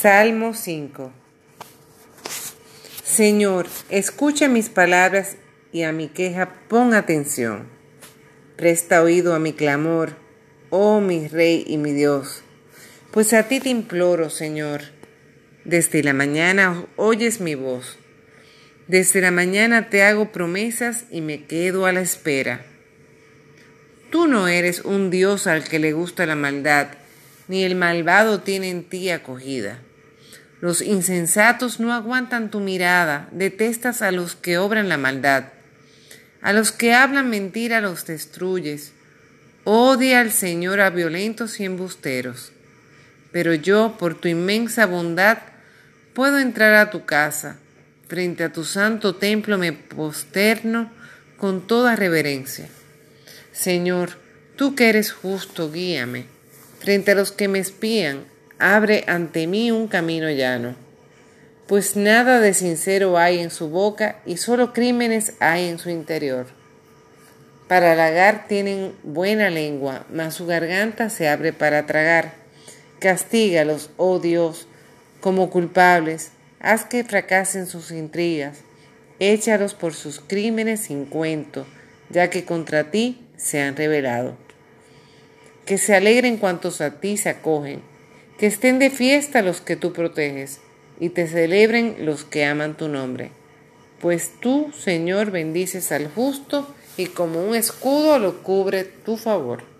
Salmo 5 Señor, escucha mis palabras y a mi queja pon atención. Presta oído a mi clamor, oh mi Rey y mi Dios, pues a ti te imploro, Señor. Desde la mañana oyes mi voz. Desde la mañana te hago promesas y me quedo a la espera. Tú no eres un Dios al que le gusta la maldad, ni el malvado tiene en ti acogida. Los insensatos no aguantan tu mirada, detestas a los que obran la maldad. A los que hablan mentira los destruyes. Odia al Señor a violentos y embusteros. Pero yo, por tu inmensa bondad, puedo entrar a tu casa. Frente a tu santo templo me posterno con toda reverencia. Señor, tú que eres justo, guíame. Frente a los que me espían, abre ante mí un camino llano. Pues nada de sincero hay en su boca y solo crímenes hay en su interior. Para halagar tienen buena lengua, mas su garganta se abre para tragar. Castígalos, oh Dios, como culpables, haz que fracasen sus intrigas, échalos por sus crímenes sin cuento, ya que contra ti se han revelado. Que se alegren cuantos a ti se acogen, que estén de fiesta los que tú proteges, y te celebren los que aman tu nombre. Pues tú, Señor, bendices al justo, y como un escudo lo cubre tu favor.